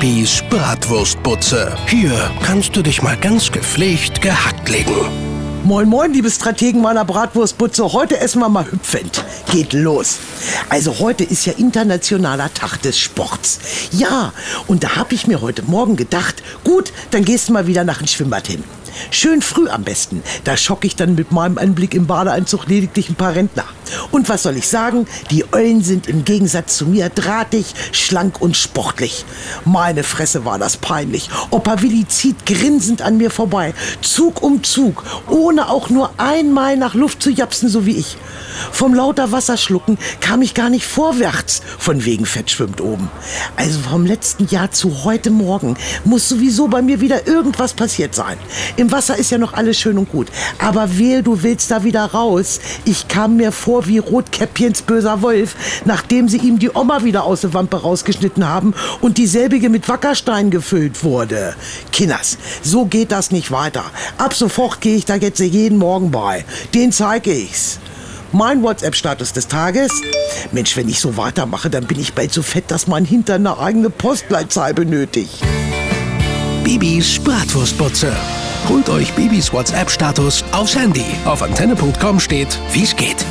Bibis Bratwurstbutze. Hier kannst du dich mal ganz gepflegt gehackt legen. Moin, moin, liebe Strategen meiner Bratwurstbutze. Heute essen wir mal hüpfend. Geht los. Also heute ist ja internationaler Tag des Sports. Ja, und da habe ich mir heute Morgen gedacht, gut, dann gehst du mal wieder nach dem Schwimmbad hin. Schön früh am besten. Da schocke ich dann mit meinem Anblick im Badeanzug lediglich ein paar Rentner. Und was soll ich sagen? Die Eulen sind im Gegensatz zu mir drahtig, schlank und sportlich. Meine Fresse war das peinlich. Opa Willi zieht grinsend an mir vorbei. Zug um Zug, ohne auch nur einmal nach Luft zu japsen, so wie ich. Vom lauter Wasserschlucken kam ich gar nicht vorwärts. Von wegen Fett schwimmt oben. Also vom letzten Jahr zu heute Morgen muss sowieso bei mir wieder irgendwas passiert sein. Im Wasser ist ja noch alles schön und gut. Aber wehe, du willst da wieder raus. Ich kam mir vor wie Rotkäppchens böser Wolf, nachdem sie ihm die Oma wieder aus der Wampe rausgeschnitten haben und dieselbige mit Wackerstein gefüllt wurde. Kinders, so geht das nicht weiter. Ab sofort gehe ich da jetzt jeden Morgen bei. Den zeige ich's. Mein WhatsApp-Status des Tages. Mensch, wenn ich so weitermache, dann bin ich bald so fett, dass mein Hintern eine eigene Postleitzahl benötigt. Bibis Bratwurstbutze. Holt euch Bibis WhatsApp-Status aufs Handy. Auf antenne.com steht, wie's geht.